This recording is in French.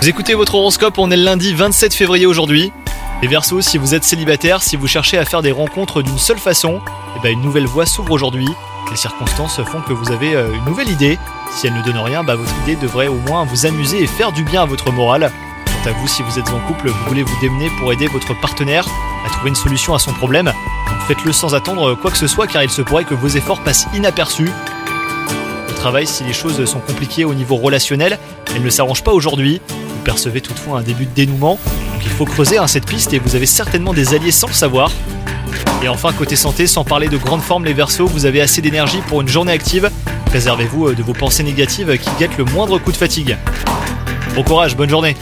Vous écoutez votre horoscope, on est le lundi 27 février aujourd'hui. Les Verseaux, si vous êtes célibataire, si vous cherchez à faire des rencontres d'une seule façon, eh ben une nouvelle voie s'ouvre aujourd'hui. Les circonstances font que vous avez euh, une nouvelle idée. Si elle ne donne rien, bah, votre idée devrait au moins vous amuser et faire du bien à votre morale. Quant à vous, si vous êtes en couple, vous voulez vous démener pour aider votre partenaire à trouver une solution à son problème. Faites-le sans attendre quoi que ce soit car il se pourrait que vos efforts passent inaperçus. Travail, si les choses sont compliquées au niveau relationnel, elles ne s'arrangent pas aujourd'hui. Vous percevez toutefois un début de dénouement, donc il faut creuser hein, cette piste et vous avez certainement des alliés sans le savoir. Et enfin, côté santé, sans parler de grande forme, les Verseaux, vous avez assez d'énergie pour une journée active. Préservez-vous euh, de vos pensées négatives qui guettent le moindre coup de fatigue. Bon courage, bonne journée